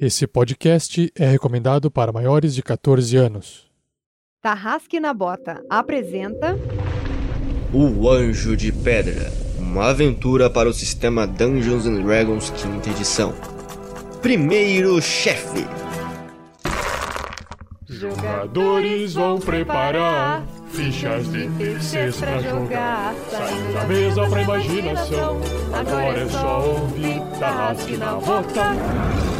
Esse podcast é recomendado para maiores de 14 anos. Tarrasque na Bota apresenta. O Anjo de Pedra uma aventura para o sistema Dungeons Dragons quinta edição. Primeiro chefe. Jogadores vão preparar fichas de terceiros pra jogar. Saindo da mesa pra imaginação. Agora é só ouvir Tarrasque na Bota.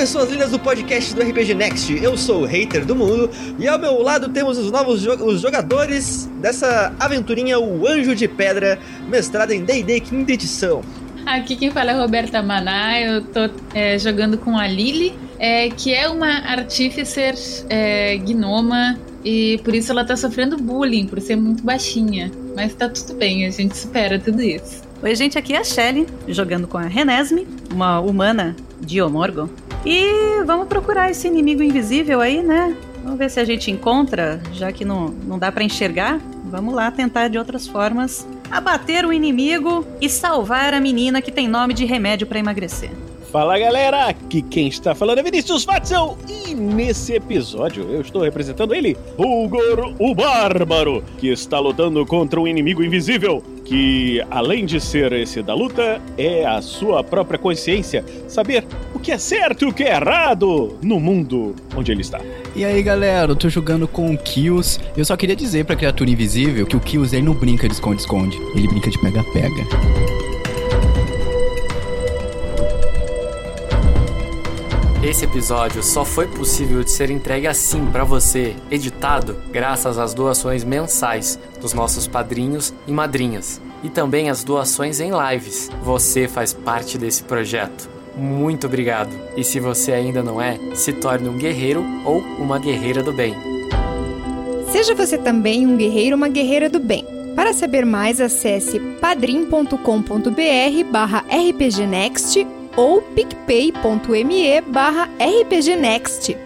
Pessoas lindas do podcast do RPG Next. Eu sou o hater do mundo e ao meu lado temos os novos jo os jogadores dessa aventurinha, o Anjo de Pedra, mestrado em D&D quinta edição. Aqui quem fala é Roberta Maná, eu tô é, jogando com a Lily, é, que é uma artíficer é, gnoma e por isso ela tá sofrendo bullying, por ser muito baixinha. Mas tá tudo bem, a gente supera tudo isso. Oi, gente, aqui é a Shelly, jogando com a Renesme, uma humana Diomorgon. E vamos procurar esse inimigo invisível aí, né? Vamos ver se a gente encontra, já que não, não dá para enxergar. Vamos lá tentar de outras formas abater o inimigo e salvar a menina que tem nome de remédio para emagrecer. Fala galera, aqui quem está falando é Vinícius Watson e nesse episódio eu estou representando ele, Bulgor o Bárbaro, que está lutando contra um inimigo invisível, que além de ser esse da luta, é a sua própria consciência, saber o que é certo e o que é errado no mundo onde ele está. E aí galera, eu tô jogando com o Kills, eu só queria dizer pra criatura invisível que o Kills ele não brinca de esconde-esconde, ele brinca de pega-pega. Esse episódio só foi possível de ser entregue assim para você, editado, graças às doações mensais dos nossos padrinhos e madrinhas, e também as doações em lives. Você faz parte desse projeto. Muito obrigado. E se você ainda não é, se torne um guerreiro ou uma guerreira do bem. Seja você também um guerreiro ou uma guerreira do bem. Para saber mais, acesse padrim.com.br barra rpgnext ou picpay.me barra rpgnext.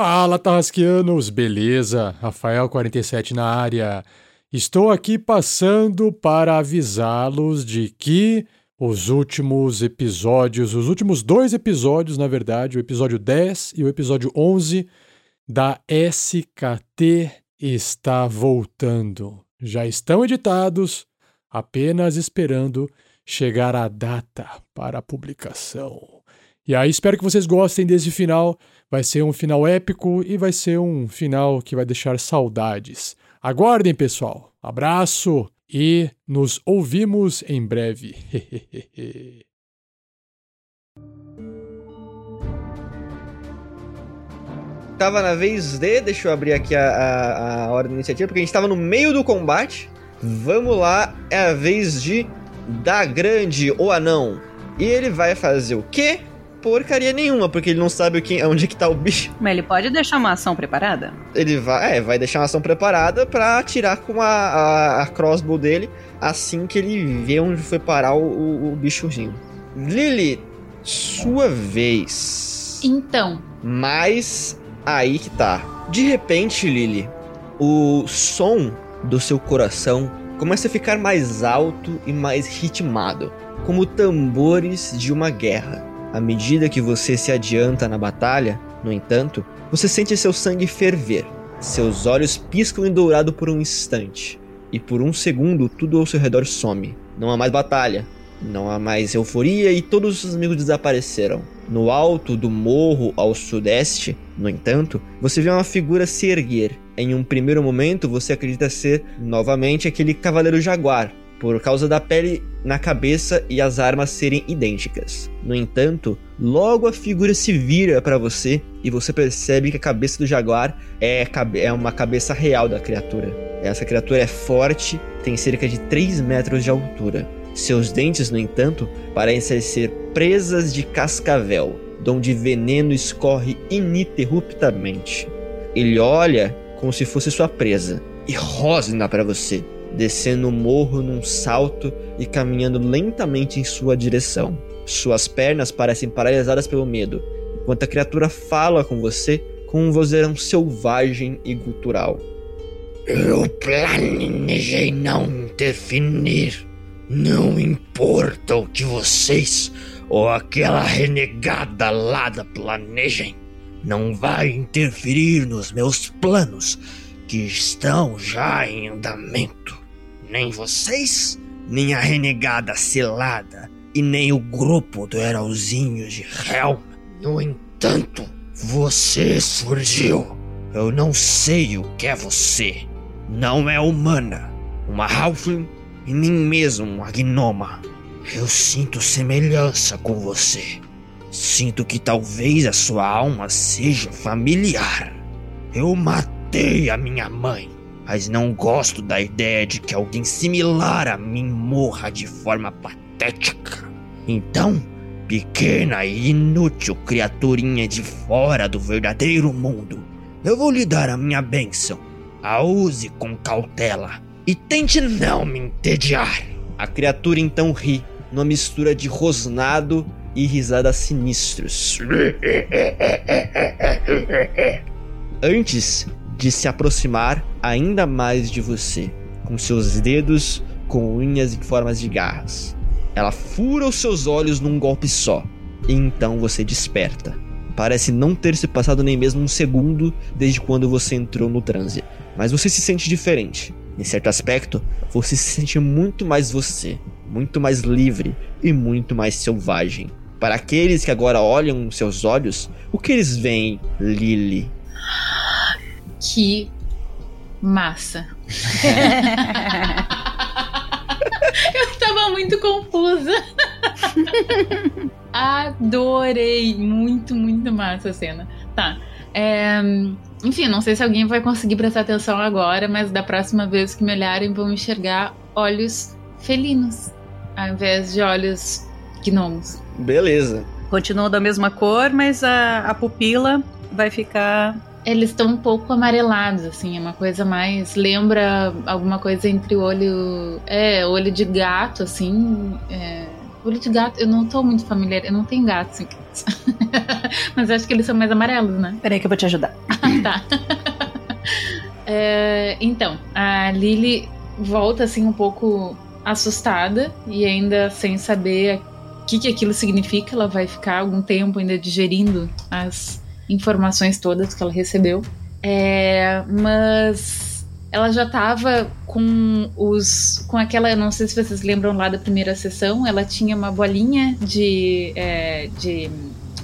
Fala, Tarrasquianos! Beleza? Rafael47 na área. Estou aqui passando para avisá-los de que os últimos episódios, os últimos dois episódios, na verdade, o episódio 10 e o episódio 11 da SKT está voltando. Já estão editados, apenas esperando chegar a data para a publicação. E aí espero que vocês gostem desse final. Vai ser um final épico e vai ser um final que vai deixar saudades. Aguardem, pessoal. Abraço e nos ouvimos em breve. Tava na vez de. Deixa eu abrir aqui a, a, a ordem da iniciativa, porque a gente tava no meio do combate. Vamos lá, é a vez de da grande ou anão. E ele vai fazer o quê? Porcaria nenhuma, porque ele não sabe o que, onde que tá o bicho. Mas ele pode deixar uma ação preparada? Ele vai, é, vai deixar uma ação preparada para atirar com a, a, a, crossbow dele assim que ele vê onde foi parar o, o, o bichozinho. Lily, sua vez. Então. Mas aí que tá. De repente, Lily, o som do seu coração começa a ficar mais alto e mais ritmado, como tambores de uma guerra. À medida que você se adianta na batalha, no entanto, você sente seu sangue ferver. Seus olhos piscam em dourado por um instante, e por um segundo tudo ao seu redor some. Não há mais batalha, não há mais euforia e todos os amigos desapareceram. No alto do morro ao sudeste, no entanto, você vê uma figura se erguer. Em um primeiro momento, você acredita ser novamente aquele cavaleiro jaguar, por causa da pele na cabeça e as armas serem idênticas. No entanto, logo a figura se vira para você e você percebe que a cabeça do jaguar é, é uma cabeça real da criatura. Essa criatura é forte, tem cerca de 3 metros de altura. Seus dentes, no entanto, parecem ser presas de cascavel. De onde veneno escorre ininterruptamente. Ele olha como se fosse sua presa e rosna para você, descendo o morro num salto e caminhando lentamente em sua direção. Suas pernas parecem paralisadas pelo medo, enquanto a criatura fala com você com um vozeirão selvagem e gutural. Eu planejei não interferir. Não importa o que vocês ou aquela renegada lá planejem, não vai interferir nos meus planos que estão já em andamento. Nem vocês, nem a renegada selada e nem o grupo do Heralzinho de Helm. No entanto, você surgiu. Eu não sei o que é você. Não é humana, uma Halfling e nem mesmo uma gnoma. Eu sinto semelhança com você. Sinto que talvez a sua alma seja familiar. Eu matei a minha mãe, mas não gosto da ideia de que alguém similar a mim morra de forma patética. Então, pequena e inútil criaturinha de fora do verdadeiro mundo, eu vou lhe dar a minha bênção. A use com cautela e tente não me entediar. A criatura então ri, numa mistura de rosnado e risadas sinistros. Antes de se aproximar ainda mais de você, com seus dedos com unhas em formas de garras. Ela fura os seus olhos num golpe só, e então você desperta. Parece não ter se passado nem mesmo um segundo desde quando você entrou no transe, mas você se sente diferente. Em certo aspecto, você se sente muito mais você, muito mais livre e muito mais selvagem. Para aqueles que agora olham seus olhos, o que eles veem, Lily? Que massa. Eu tava muito confusa. Adorei. Muito, muito massa a cena. Tá. É, enfim, não sei se alguém vai conseguir prestar atenção agora, mas da próxima vez que me olharem, vão enxergar olhos felinos, ao invés de olhos gnomos. Beleza. Continua da mesma cor, mas a, a pupila vai ficar. Eles estão um pouco amarelados, assim, é uma coisa mais. Lembra alguma coisa entre o olho. É, olho de gato, assim. É, olho de gato, eu não tô muito familiar, eu não tenho gato assim. Mas acho que eles são mais amarelos, né? Peraí que eu vou te ajudar. tá. É, então, a Lily volta assim um pouco assustada e ainda sem saber o que, que aquilo significa. Ela vai ficar algum tempo ainda digerindo as informações todas que ela recebeu. É, mas ela já estava com os com aquela não sei se vocês lembram lá da primeira sessão ela tinha uma bolinha de é, de,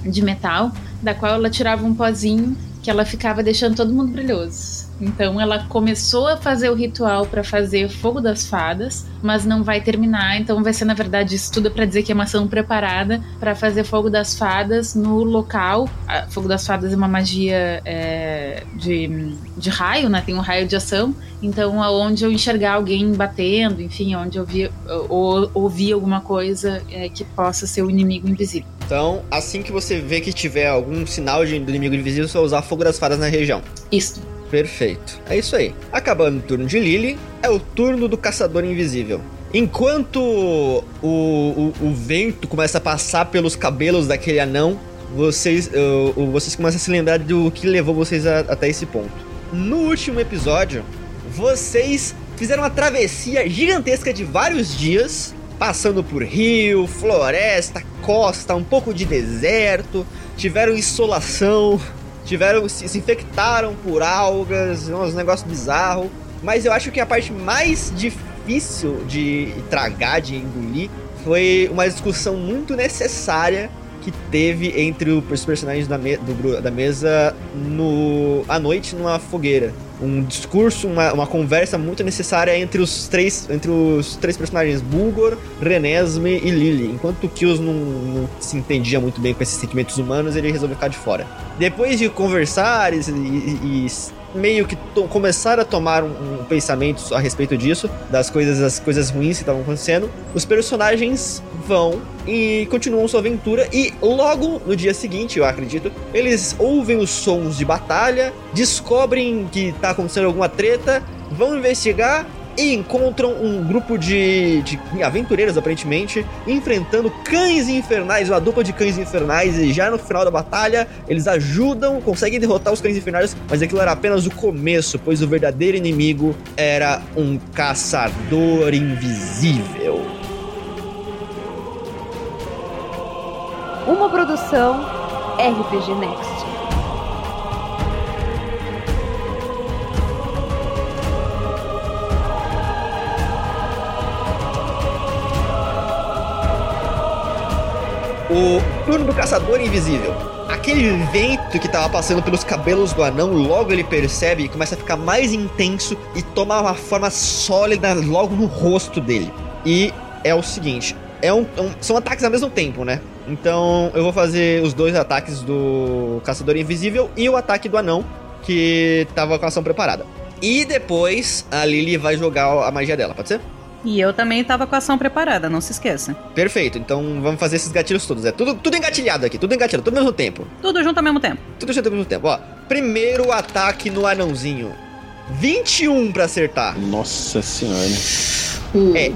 de metal da qual ela tirava um pozinho que ela ficava deixando todo mundo brilhoso então ela começou a fazer o ritual para fazer fogo das fadas, mas não vai terminar. Então vai ser na verdade isso tudo para dizer que é uma ação preparada para fazer fogo das fadas no local. A fogo das fadas é uma magia é, de, de raio, né? Tem um raio de ação. Então aonde eu enxergar alguém batendo, enfim, onde eu vi ou alguma coisa é, que possa ser o inimigo invisível. Então, assim que você vê que tiver algum sinal de, do inimigo invisível, você vai usar fogo das fadas na região. Isso. Perfeito. É isso aí. Acabando o turno de Lily, é o turno do Caçador Invisível. Enquanto o, o, o vento começa a passar pelos cabelos daquele anão, vocês, uh, vocês começam a se lembrar do que levou vocês a, até esse ponto. No último episódio, vocês fizeram uma travessia gigantesca de vários dias, passando por rio, floresta, costa, um pouco de deserto, tiveram insolação, tiveram se, se infectaram por algas, uns negócios bizarros. Mas eu acho que a parte mais difícil de tragar, de engolir, foi uma discussão muito necessária que teve entre os personagens da, me do, da mesa no, à noite numa fogueira. Um discurso, uma, uma conversa muito necessária entre os três entre os três personagens, Bulgor, Renesme e Lily. Enquanto Kills não, não, se entendia muito bem com esses sentimentos humanos, ele resolveu ficar de fora. Depois de conversar e, e, meio que começaram a tomar um, um pensamento a respeito disso, das coisas, das coisas ruins que estavam acontecendo, os personagens vão e continuam sua aventura e logo no dia seguinte, eu acredito, eles ouvem os sons de batalha, descobrem que tá acontecendo alguma treta, vão investigar e encontram um grupo de, de aventureiros, aparentemente, enfrentando cães infernais, uma dupla de cães infernais, e já no final da batalha, eles ajudam, conseguem derrotar os cães infernais, mas aquilo era apenas o começo, pois o verdadeiro inimigo era um caçador invisível. Uma produção RPG Next. O turno do caçador invisível. Aquele vento que tava passando pelos cabelos do anão, logo ele percebe e começa a ficar mais intenso e toma uma forma sólida logo no rosto dele. E é o seguinte: é um, um- são ataques ao mesmo tempo, né? Então eu vou fazer os dois ataques do caçador invisível e o ataque do anão, que tava com a ação preparada. E depois a Lily vai jogar a magia dela, pode ser? E eu também tava com a ação preparada, não se esqueça. Perfeito, então vamos fazer esses gatilhos todos. É tudo, tudo engatilhado aqui, tudo engatilhado, tudo ao mesmo tempo. Tudo junto ao mesmo tempo. Tudo junto ao mesmo tempo. Ó, primeiro ataque no anãozinho. 21 pra acertar. Nossa senhora. É,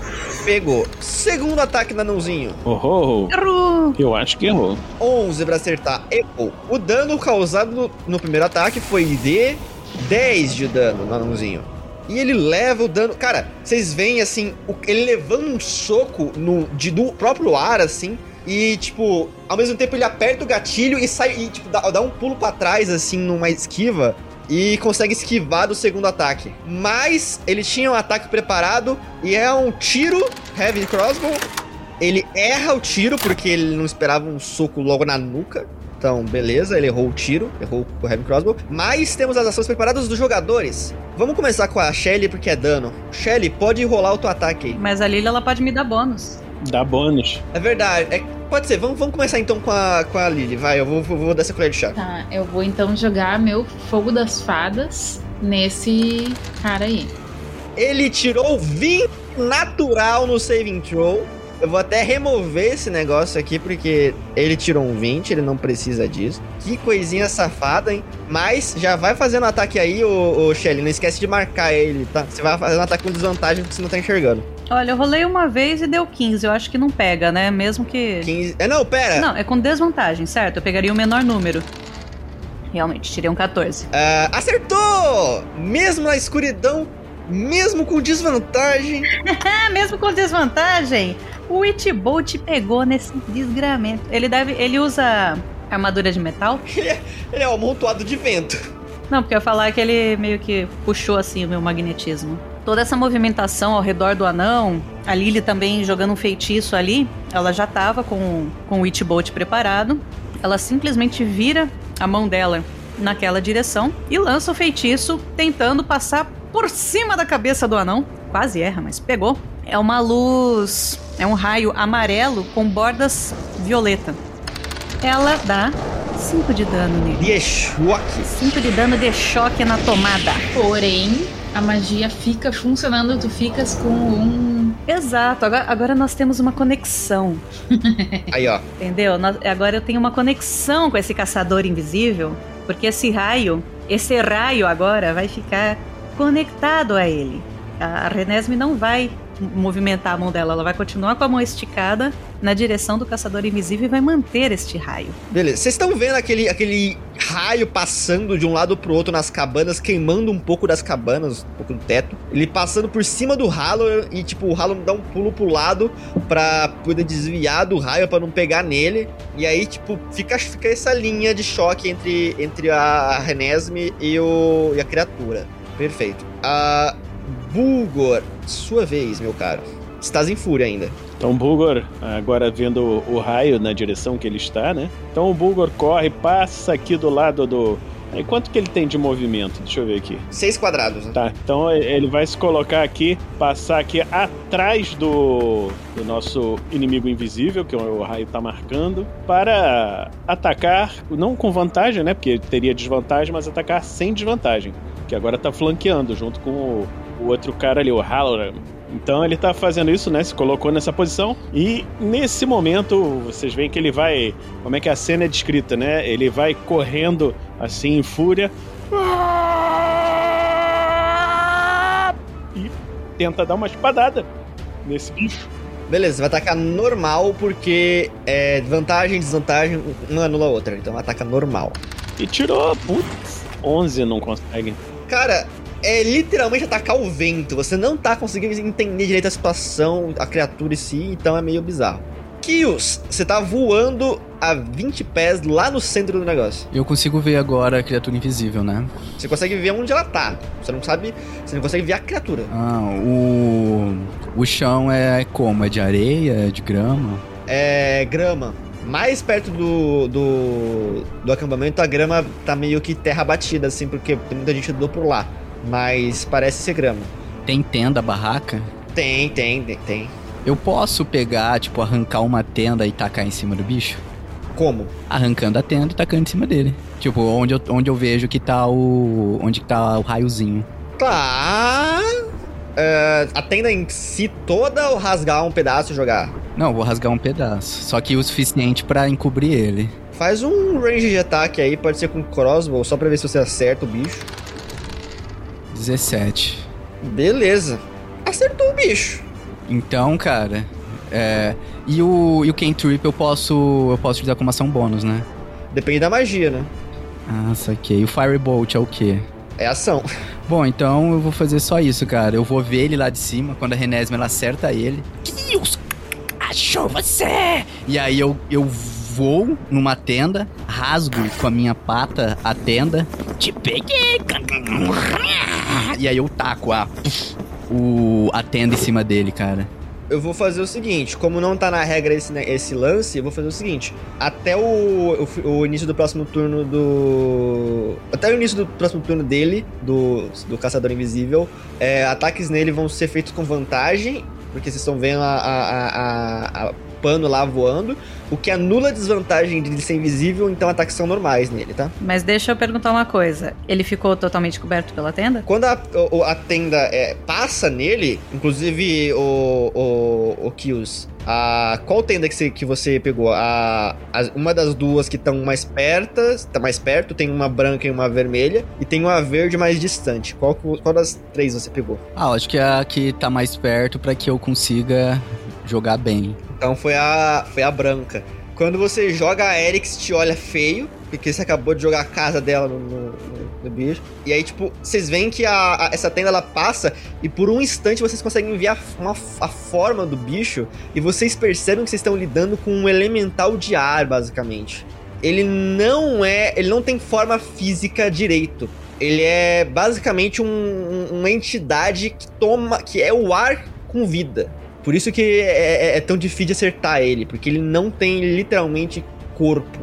pegou. Segundo ataque no anãozinho. Oh, oh, oh. Errou! Eu acho que errou. 11 pra acertar. Errou. O dano causado no, no primeiro ataque foi de 10 de dano no anãozinho. E ele leva o dano. Cara, vocês veem assim, ele levando um soco no, de, do próprio ar, assim. E, tipo, ao mesmo tempo ele aperta o gatilho e sai. E, tipo, dá, dá um pulo pra trás, assim, numa esquiva. E consegue esquivar do segundo ataque. Mas ele tinha um ataque preparado e é um tiro Heavy Crossbow. Ele erra o tiro porque ele não esperava um soco logo na nuca. Então, beleza, ele errou o tiro, errou o Heavy Crossbow. Mas temos as ações preparadas dos jogadores. Vamos começar com a Shelly porque é dano. Shelly, pode rolar o teu ataque aí. Mas a Lily, ela pode me dar bônus. Dá bônus. É verdade, é- pode ser. Vamos, vamos começar então com a, com a Lily. Vai, eu vou, vou, vou dar essa colher de chá. Tá, eu vou então jogar meu fogo das fadas nesse cara aí. Ele tirou 20 natural no saving throw. Eu vou até remover esse negócio aqui, porque ele tirou um 20, ele não precisa disso. Que coisinha safada, hein? Mas já vai fazendo ataque aí, ô, ô Shelly. Não esquece de marcar ele, tá? Você vai fazer um ataque com desvantagem porque você não tá enxergando. Olha, eu rolei uma vez e deu 15. Eu acho que não pega, né? Mesmo que. 15. É, não, pera! Não, é com desvantagem, certo? Eu pegaria o menor número. Realmente, tirei um 14. Ah, acertou! Mesmo na escuridão, mesmo com desvantagem. Mesmo com desvantagem, o Itbolt pegou nesse desgramento. Ele deve. Ele usa armadura de metal? Ele é, ele é um amontoado de vento. Não, porque eu ia falar que ele meio que puxou assim o meu magnetismo. Toda essa movimentação ao redor do anão, a Lily também jogando um feitiço ali, ela já tava com, com o Itbolt preparado. Ela simplesmente vira a mão dela naquela direção e lança o feitiço tentando passar por cima da cabeça do anão. Quase erra, mas pegou. É uma luz, é um raio amarelo com bordas violeta. Ela dá 5 de dano nele. De choque. 5 de dano de choque na tomada. Porém, a magia fica funcionando, tu ficas com um. Exato, agora, agora nós temos uma conexão, Aí, ó. entendeu? Nós- agora eu tenho uma conexão com esse caçador invisível, porque esse raio, esse raio agora vai ficar conectado a ele. A Renesme não vai movimentar a mão dela, ela vai continuar com a mão esticada na direção do caçador invisível e vai manter este raio. Beleza, vocês estão vendo aquele, aquele raio passando de um lado pro outro nas cabanas, queimando um pouco das cabanas, um pouco do teto. Ele passando por cima do ralo e, tipo, o ralo dá um pulo pro lado pra poder desviar do raio pra não pegar nele. E aí, tipo, fica, fica essa linha de choque entre, entre a Renesme e, o, e a criatura. Perfeito. A Bulgor, sua vez, meu caro. Estás em fúria ainda. Então o Bulgor, agora vendo o, raio na direção que ele está, né? Então o Bulgor corre, passa aqui do lado do. Aí quanto que ele tem de movimento? Deixa eu ver aqui. Seis quadrados, né? Tá, então ele vai se colocar aqui, passar aqui atrás do, do nosso inimigo invisível, que o raio tá marcando, para atacar, não com vantagem, né? Porque teria desvantagem, mas atacar sem desvantagem. que agora tá flanqueando junto com o, o outro cara ali, o Halloran. Então ele tá fazendo isso, né? Se colocou nessa posição. E nesse momento, vocês veem que ele vai. Como é que a cena é descrita, né? Ele vai correndo assim em fúria. E tenta dar uma espadada nesse bicho. Beleza, vai atacar normal porque é vantagem, desvantagem, uma anula a outra. Então ataca normal. E tirou, putz, 11 não consegue. Cara, é literalmente atacar o vento. Você não tá conseguindo entender direito a situação, a criatura em si, então é meio bizarro. Kios, você tá voando a 20 pés lá no centro do negócio. Eu consigo ver agora a criatura invisível, né? Você consegue ver onde ela tá. Você não sabe. Você não consegue ver a criatura. Ah, o. O chão é como? É de areia? É de grama? É. grama. Mais perto do, do, do acampamento, a grama tá meio que terra batida, assim, porque tem muita gente andou por lá. Mas parece ser grama. Tem tenda, barraca? Tem, tem, tem, tem. Eu posso pegar, tipo, arrancar uma tenda e tacar em cima do bicho? Como? Arrancando a tenda e tacando em cima dele. Tipo, onde eu, onde eu vejo que tá o. onde que tá o raiozinho. Tá. É, a tenda em si toda ou rasgar um pedaço e jogar? Não, vou rasgar um pedaço. Só que o suficiente pra encobrir ele. Faz um range de ataque aí, pode ser com crossbow, só pra ver se você acerta o bicho. 17. Beleza. Acertou o bicho. Então, cara. É. E o, e o Cantrip eu posso. Eu posso utilizar como ação bônus, né? Depende da magia, né? Ah, saquei. E o Firebolt é o quê? É ação. Bom, então eu vou fazer só isso, cara. Eu vou ver ele lá de cima, quando a Renesma ela acerta ele. Deus! Achou você! E aí eu, eu vou numa tenda, rasgo com a minha pata a tenda. Te peguei! E aí eu taco a, o, a tenda em cima dele, cara. Eu vou fazer o seguinte, como não tá na regra esse, né, esse lance, eu vou fazer o seguinte. Até o, o, o, início do próximo turno do. Até o início do próximo turno dele, do, do Caçador Invisível, é, ataques nele vão ser feitos com vantagem, porque vocês estão vendo a, a, a, a pano lá voando, o que anula a desvantagem de ele ser invisível, então ataques são normais nele, tá? Mas deixa eu perguntar uma coisa. Ele ficou totalmente coberto pela tenda? Quando a, o, a tenda é, passa nele, inclusive o, o, o Kills, a, qual tenda que você, que você pegou? A, a uma das duas que estão mais perto, tá mais perto, tem uma branca e uma vermelha, e tem uma verde mais distante. Qual, qual das três você pegou? Ah, acho que é a que tá mais perto para que eu consiga jogar bem. Então foi a, foi a branca. Quando você joga a Erix, te olha feio, porque você acabou de jogar a casa dela no, no, no bicho. E aí, tipo, vocês veem que a, a, essa tenda ela passa e por um instante vocês conseguem ver a, uma, a forma do bicho e vocês percebem que vocês estão lidando com um elemental de ar, basicamente. Ele não é. Ele não tem forma física direito. Ele é basicamente um, uma entidade que toma. que é o ar com vida. Por isso que é, é, é, tão difícil de acertar ele, porque ele não tem literalmente corpo.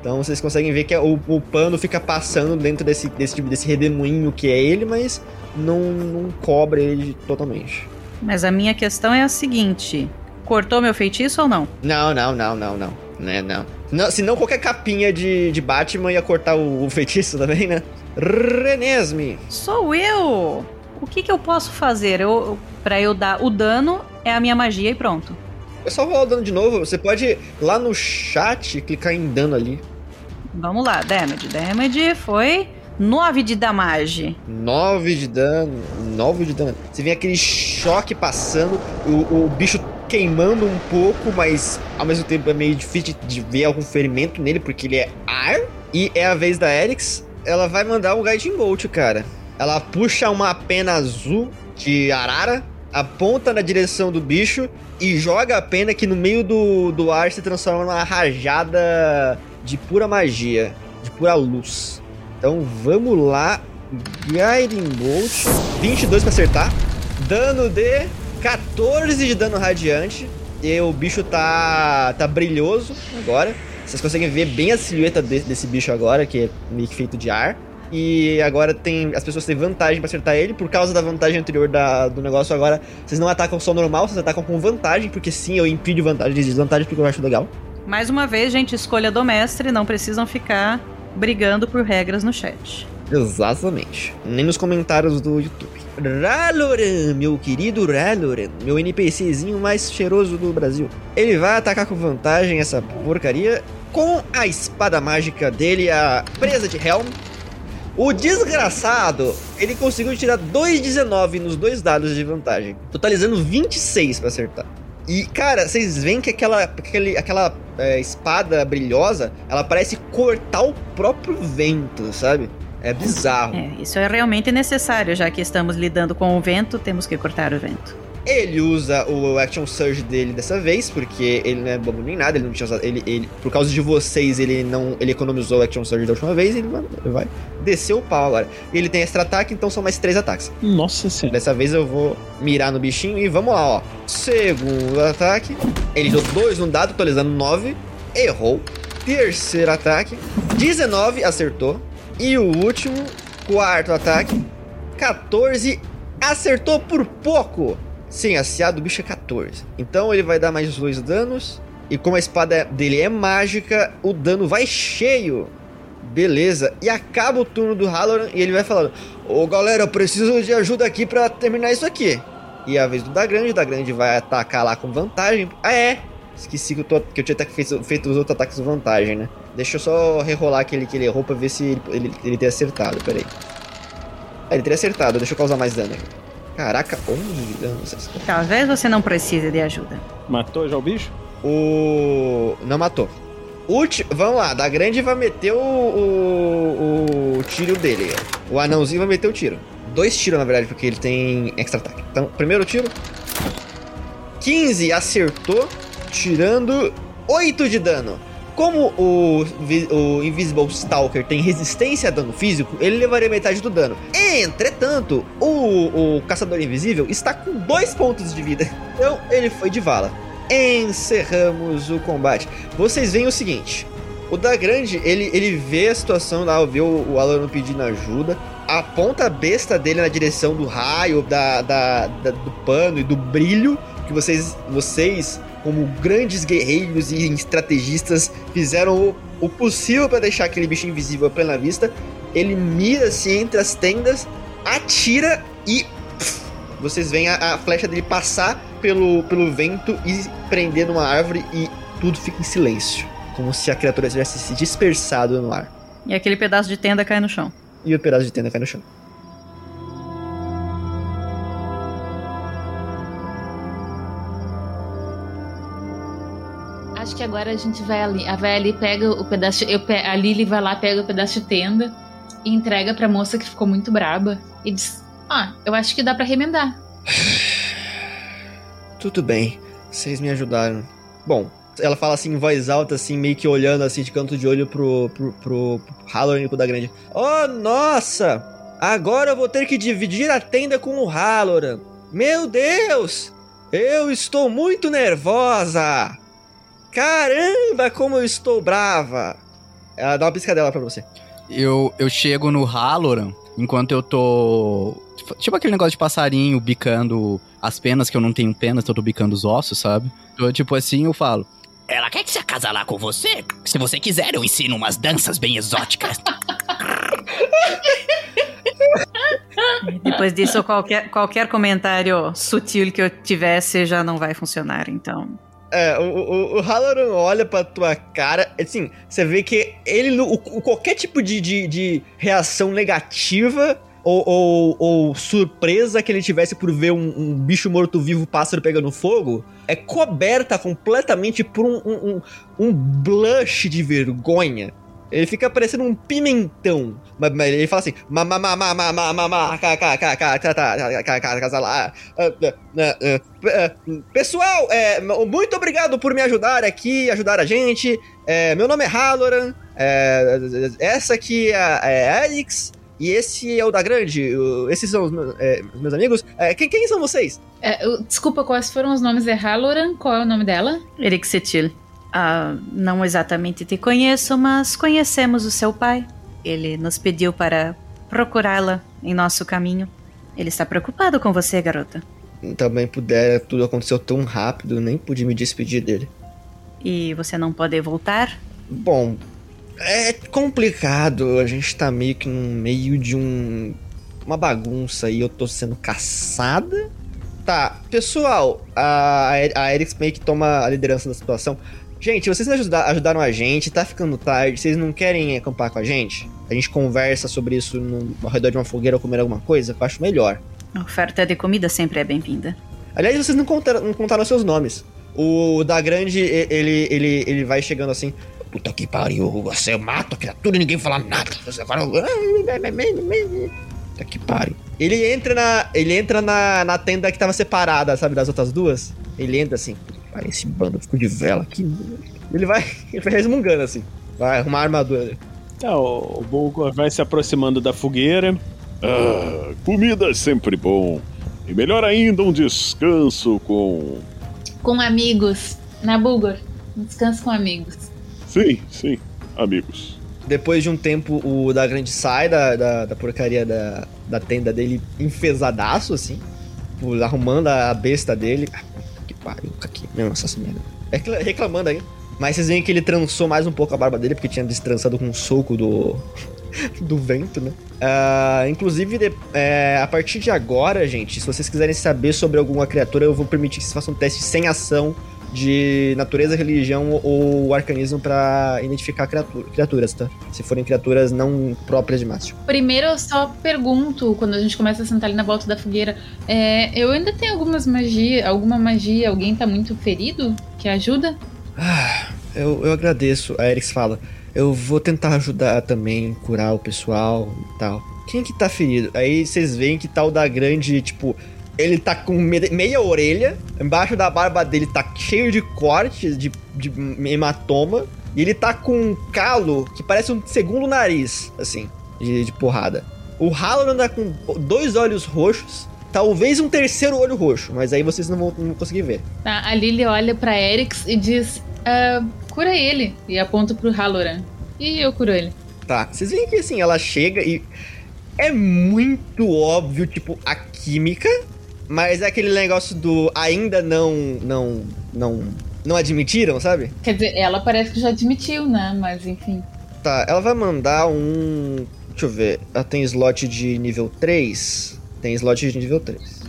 Então vocês conseguem ver que o, o pano fica passando dentro desse, desse, desse redemoinho que é ele, mas não, não cobre ele totalmente. Mas a minha questão é a seguinte: cortou meu feitiço ou não? Não, não, não, não, não. Né, não. não. Senão qualquer capinha de, de Batman ia cortar o, o feitiço também, né? Renesme! Sou eu! O que, que eu posso fazer? Eu, para eu dar o dano é a minha magia e pronto. É só rolar o dano de novo. Você pode lá no chat clicar em dano ali. Vamos lá, damage. Damage foi 9 de damage. 9 de dano. 9 de dano. Você vê aquele choque passando, o, o bicho queimando um pouco, mas ao mesmo tempo é meio difícil de ver algum ferimento nele, porque ele é ar. E é a vez da Erix. Ela vai mandar um Guiding Bolt, cara. Ela puxa uma pena azul de arara aponta na direção do bicho e joga a pena que no meio do, do ar se transforma numa rajada de pura magia, de pura luz. Então vamos lá. Guiding Bolt. 22 para acertar. Dano de 14 de dano radiante. E o bicho tá, tá brilhoso agora. Vocês conseguem ver bem a silhueta desse, desse bicho agora, que é meio que feito de ar. E agora tem as pessoas têm vantagem para acertar ele. Por causa da vantagem anterior da, do negócio, agora vocês não atacam só normal, vocês atacam com vantagem, porque sim, eu impido vantagem e desvantagem porque eu acho legal. Mais uma vez, gente, escolha do mestre, não precisam ficar brigando por regras no chat. Exatamente. Nem nos comentários do YouTube. Raloran, meu querido Raloran, meu NPCzinho mais cheiroso do Brasil. Ele vai atacar com vantagem essa porcaria com a espada mágica dele, a presa de Helm. O desgraçado, ele conseguiu tirar 2,19 nos dois dados de vantagem, totalizando 26 pra acertar. E, cara, vocês veem que aquela, aquele, aquela é, espada brilhosa, ela parece cortar o próprio vento, sabe? É bizarro. É, isso é realmente necessário, já que estamos lidando com o vento, temos que cortar o vento. Ele usa o Action Surge dele dessa vez, porque ele não é bobo nem nada, ele não tinha usado. Ele, ele, por causa de vocês, ele não. Ele economizou o Action Surge da última vez, ele vai descer o pau agora. Ele tem extra ataque, então são mais três ataques. Nossa senhora. Dessa vez eu vou mirar no bichinho e vamos lá, ó. Segundo ataque. Ele deu dois no dado, atualizando 9. Errou. Terceiro ataque. 19, acertou. E o último, quarto ataque. 14, acertou por pouco. Sim, a CA do bicho é 14. Então ele vai dar mais dois danos. E como a espada dele é mágica, o dano vai cheio. Beleza. E acaba o turno do Halloran e ele vai falando: Ô galera, eu preciso de ajuda aqui para terminar isso aqui. E a vez do Dagrande, o Dagrande vai atacar lá com vantagem. Ah, é. Esqueci que eu, tô, que eu tinha feito, feito os outros ataques com vantagem, né? Deixa eu só rerolar aquele que ele errou pra ver se ele, ele, ele acertado. Pera aí. Ah, ele teria acertado. Deixa eu causar mais dano aqui. Caraca, 11 de dano. Talvez você não precise de ajuda. Matou já o bicho? O. Não matou. Ulti... Vamos lá, da grande vai meter o, o, o tiro dele. O anãozinho vai meter o tiro. Dois tiros, na verdade, porque ele tem extra ataque. Então, primeiro tiro. 15 acertou, tirando 8 de dano. Como o, o Invisible Stalker tem resistência a dano físico, ele levaria metade do dano. Entretanto, o, o Caçador Invisível está com dois pontos de vida. Então ele foi de vala. Encerramos o combate. Vocês veem o seguinte: o da Grande, ele, ele vê a situação lá, vê o, o pedindo ajuda, aponta a besta dele na direção do raio, da, da, da, do pano e do brilho que vocês, vocês como grandes guerreiros e estrategistas, fizeram o, o possível para deixar aquele bicho invisível a plena vista. Ele mira-se entre as tendas, atira e pff, vocês veem a, a, flecha dele passar pelo, pelo vento e prender numa árvore e tudo fica em silêncio, como se a criatura tivesse se dispersado no ar. E aquele pedaço de tenda cai no chão. E o pedaço de tenda cai no chão. Acho que agora a gente vai ali. A vai ali, pega o pedaço. Eu, a Lily vai lá, pega o pedaço de tenda e entrega pra moça que ficou muito braba. E diz: Ah, eu acho que dá para remendar. Tudo bem, vocês me ajudaram. Bom, ela fala assim em voz alta, assim, meio que olhando assim de canto de olho pro, pro, pro, pro da grande. Oh, nossa! Agora eu vou ter que dividir a tenda com o Halloran. Meu Deus! Eu estou muito nervosa! Caramba, como eu estou brava! Ela dá uma piscadela pra você. Eu, eu chego no Halloran enquanto eu tô. Tipo aquele negócio de passarinho bicando as penas, que eu não tenho penas, então eu tô bicando os ossos, sabe? Então, tipo assim, eu falo. Ela quer que se acasalar com você? Se você quiser, eu ensino umas danças bem exóticas. Depois disso, qualquer, qualquer comentário sutil que eu tivesse já não vai funcionar, então. É, o, o, o Halloran olha pra tua cara, assim, você vê que ele, o, qualquer tipo de, de, de reação negativa ou, ou, ou, surpresa que ele tivesse por ver um, um bicho morto-vivo, pássaro pegando fogo, é coberta completamente por um, um, um, blush de vergonha. Ele fica parecendo um pimentão. Mas ele fala assim: Pessoal, é, muito obrigado por me ajudar aqui, ajudar a gente. É, meu nome é Halloran. É, essa aqui é, é Alex. E esse é o da Grande. Esses são os meus, é, meus amigos. É, quem, quem, são vocês? É, desculpa, quais foram os nomes? É Halloran? Qual é o nome dela? Erixetil. Ah, não exatamente te conheço, mas conhecemos o seu pai. Ele nos pediu para procurá-la em nosso caminho. Ele está preocupado com você, garota. Também puder, tudo aconteceu tão rápido, nem pude me despedir dele. E você não pode voltar? Bom, É complicado, a gente tá meio que no meio de um. Uma bagunça e eu tô sendo caçada. Tá, pessoal, a, a Erix meio que toma a liderança da situação. Gente, vocês ajuda- ajudaram a gente, tá ficando tarde, vocês não querem acampar com a gente? A gente conversa sobre isso no, ao redor de uma fogueira ou comer alguma coisa, eu acho melhor. A oferta de comida sempre é bem-vinda. Aliás, vocês não contaram, não contaram seus nomes. O da grande, ele, ele, ele vai chegando assim. Puta que pariu, você mata a criatura e ninguém fala nada. Você agora. Puta que pariu. Ele entra na. Ele entra na, na tenda que tava separada, sabe, das outras duas. Ele entra assim. Pai, esse bando ficou de vela aqui. Ele vai. Ele vai resmungando assim. Vai arrumar a armadura. Tá, o, o Bulgor vai se aproximando da fogueira. Ah, comida é sempre bom. E melhor ainda, um descanso com. Com amigos. Na Bulgor. Um descanso com amigos. Sim, sim, amigos. Depois de um tempo, o da grande sai da, da, da porcaria da, da tenda dele enfesadaço, assim. Arrumando a besta dele. Pariu, aqui. Meu, essa merda. Recla- Reclamando aí. Mas vocês veem que ele trançou mais um pouco a barba dele, porque tinha destrançado com um soco do. do vento, né? Ah, inclusive, de- é, a partir de agora, gente, se vocês quiserem saber sobre alguma criatura, eu vou permitir que vocês façam um teste sem ação de natureza, religião ou arcanismo pra identificar criatura- criaturas, tá? Se forem criaturas não próprias de Mastio. Primeiro eu só pergunto, quando a gente começa a sentar ali na volta da fogueira, é, eu ainda tenho algumas magia, alguma magia, alguém tá muito ferido que ajuda? Ah, eu, eu agradeço. A Erix fala. Eu vou tentar ajudar também, curar o pessoal e tal. Quem que tá ferido? Aí vocês veem que tá o da grande, tipo, ele tá com me- meia orelha, embaixo da barba dele tá cheio de cortes, de, de hematoma, e ele tá com um calo que parece um segundo nariz, assim, de, de porrada. O Halloran tá com dois olhos roxos, talvez um terceiro olho roxo, mas aí vocês não vão, não vão conseguir ver. Tá, a Lily olha pra Erix e diz: "Ah, cura ele. E aponta pro Halloran. E eu curo ele. Tá, vocês veem que assim, ela chega e é muito óbvio, tipo, a química, mas é aquele negócio do ainda não, não, não, não admitiram, sabe? Quer dizer, ela parece que já admitiu, né? Mas enfim. Tá, ela vai mandar um, deixa eu ver, ela tem slot de nível 3, tem slot de nível 3.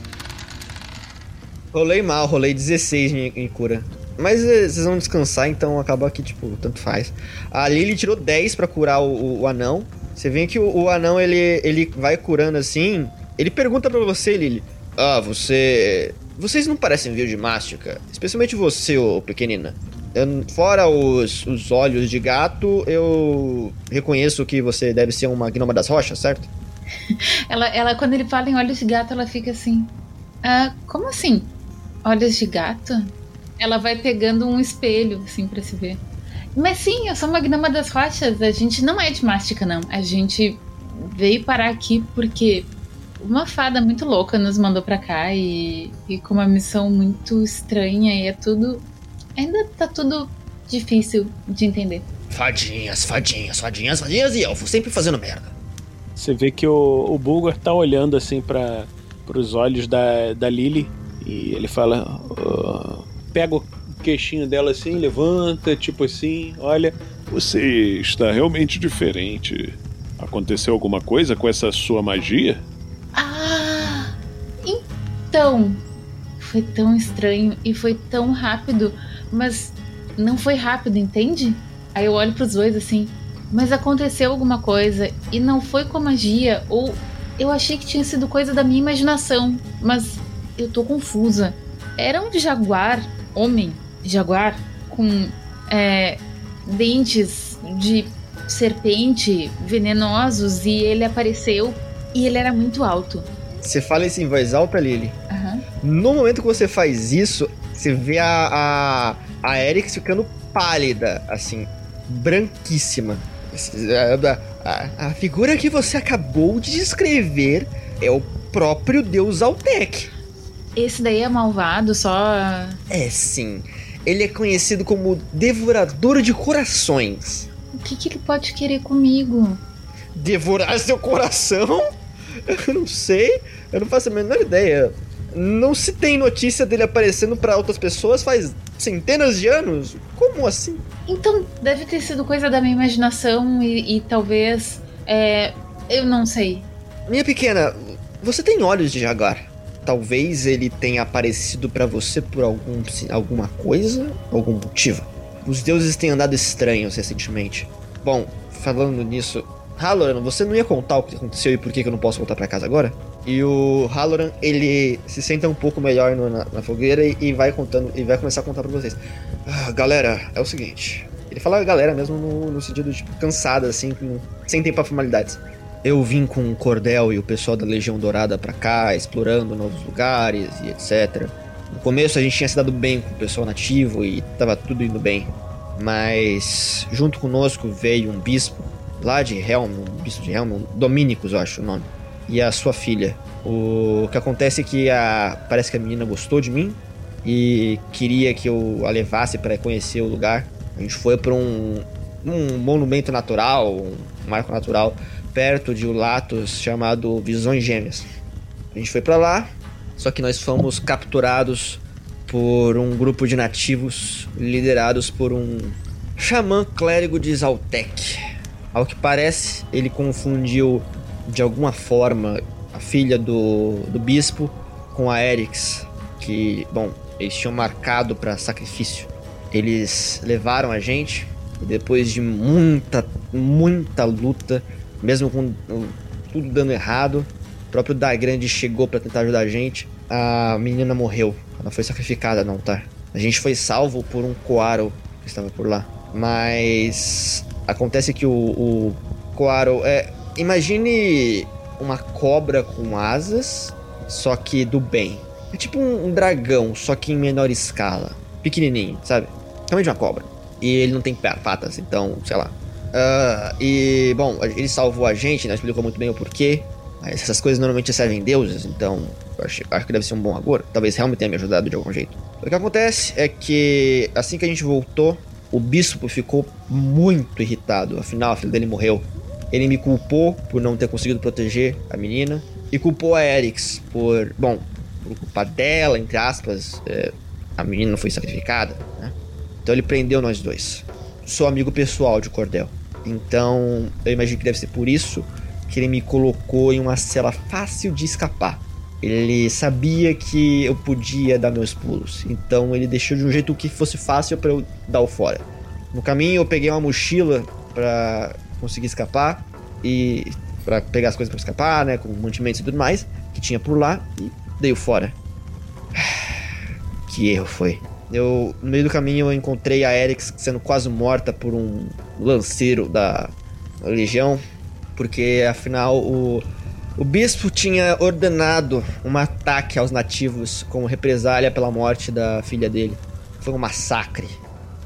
Rolei mal, rolei 16 em, em cura. Mas eh, vocês vão descansar, então acaba que, tipo, tanto faz. A Lily tirou 10 pra curar o, o- o anão. Você vê que o, o anão, ele, ele vai curando assim. Ele pergunta pra você, Lily. Ah, você... Vocês não parecem vir de mástica? Especialmente você, ô pequenina. Fora os, os olhos de gato, eu reconheço que você deve ser uma gnoma das rochas, certo? Ela, ela, quando ele fala em olhos de gato, ela fica assim: Ah, como assim? Olhos de gato? Ela vai pegando um espelho, assim, pra se ver. Mas sim, eu sou uma gnoma das rochas. A gente não é de mástica, não. A gente veio parar aqui porque uma fada muito louca nos mandou pra cá e, e com uma missão muito estranha e é tudo. Ainda tá tudo difícil de entender. Fadinhas, fadinhas, fadinhas, fadinhas e elfos, sempre fazendo merda. Você vê que o, o Bulgor tá olhando assim para os olhos da, da Lily e ele fala: "Ah", pega o queixinho dela assim, levanta, tipo assim, olha. Você está realmente diferente. Aconteceu alguma coisa com essa sua magia? Ah! Então. Foi tão estranho e foi tão rápido, mas não foi rápido, entende? Aí eu olho pros dois assim. Mas aconteceu alguma coisa e não foi com a magia, ou eu achei que tinha sido coisa da minha imaginação, mas eu tô confusa. Era um jaguar, homem, jaguar, com é, dentes de serpente venenosos e ele apareceu e ele era muito alto. Você fala isso em voz alta, Lily? Aham. No momento que você faz isso, você vê a, a, a Erix ficando pálida, assim, branquíssima. A, a- a figura que você acabou de descrever é o próprio deus Altec. Esse daí é malvado, só. É sim. Ele é conhecido como Devorador de Corações. O que, que ele pode querer comigo? Devorar seu coração? Eu não sei. Eu não faço a menor ideia. Não se tem notícia dele aparecendo pra outras pessoas faz centenas de anos? Como assim? Então, deve ter sido coisa da minha imaginação e, e talvez. É, eu não sei. Minha pequena, você tem olhos de jaguar. Talvez ele tenha aparecido pra você por algum, alguma coisa, algum motivo. Os deuses têm andado estranhos recentemente. Bom, falando nisso, Halloran, você não ia contar o que aconteceu e por que eu não posso voltar pra casa agora? E o Halloran, ele se senta um pouco melhor no- na, na fogueira e, e vai contando e vai começar a contar pra vocês. Ah, galera, é o seguinte. Ele fala galera mesmo no, no sentido de cansada, assim, sem tempo pra formalidades. Eu vim com o Cordel e o pessoal da Legião Dourada pra cá, explorando novos lugares e etc. No começo a gente tinha se dado bem com o pessoal nativo e tava tudo indo bem. Mas junto conosco veio um bispo lá de Helm, bispo de Helm, Dominicus, eu acho o nome. E a sua filha. O que acontece é que a parece que a menina gostou de mim e queria que eu a levasse para conhecer o lugar. A gente foi para um, um monumento natural, um marco natural perto de Ulatos chamado Visões Gêmeas. A gente foi para lá, só que nós fomos capturados por um grupo de nativos liderados por um xamã clérigo de Zaltec. Ao que parece, ele confundiu de alguma forma a filha do, do bispo com a Erix, que, bom, eles tinham marcado para sacrifício. Eles levaram a gente e depois de muita, muita luta, mesmo com tudo dando errado, o próprio Dagrande chegou para tentar ajudar a gente. A menina morreu. Ela foi sacrificada no altar. A gente foi salvo por um Coaro que estava por lá. Mas acontece que o, o Coaro é. Imagine uma cobra com asas, só que do bem. É tipo um, um dragão, só que em menor escala. Pequenininho, sabe? Realmente uma cobra. E ele não tem patas, então, sei lá. Ah, e, bom, ele salvou a gente, não explicou muito bem o porquê. Mas essas coisas normalmente servem deuses, então acho, acho que deve ser um bom agora. Talvez realmente tenha me ajudado de algum jeito. O que acontece é que assim que a gente voltou, o bispo ficou muito irritado. Afinal, a filha dele morreu. Ele me culpou por não ter conseguido proteger a menina. E culpou a Erix por, bom, por culpa dela, entre aspas, é, a menina foi sacrificada, né? Então ele prendeu nós dois. Sou amigo pessoal de Cordel. Então eu imagino que deve ser por isso que ele me colocou em uma cela fácil de escapar. Ele sabia que eu podia dar meus pulos, então ele deixou de um jeito que fosse fácil para eu dar o fora. No caminho eu peguei uma mochila para conseguir escapar e para pegar as coisas para escapar, né, com mantimentos e tudo mais que tinha por lá e dei o fora. Que erro foi. Eu, no meio do caminho eu encontrei a Erix sendo quase morta por um lanceiro da Legião, porque afinal o, o bispo tinha ordenado um ataque aos nativos como represália pela morte da filha dele. Foi um massacre.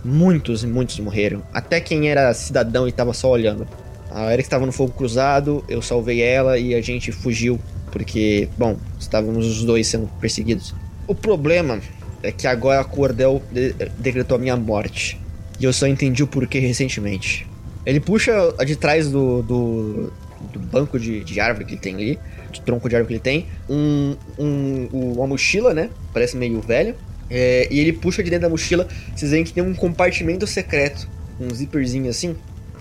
Muitos e muitos morreram. Até quem era cidadão e estava só olhando. A Erix estava no fogo cruzado, eu salvei ela e a gente fugiu. Porque, bom, estávamos os dois sendo perseguidos. O problema é que agora a Cordel de- decretou a minha morte. E eu só entendi o porquê recentemente. Ele puxa a de trás do, do, do banco de, de árvore que ele tem ali, de tronco de árvore que ele tem, um, um, uma mochila, né? Parece meio velho. É, e ele puxa de dentro da mochila, vocês veem que tem um compartimento secreto, um zíperzinho assim.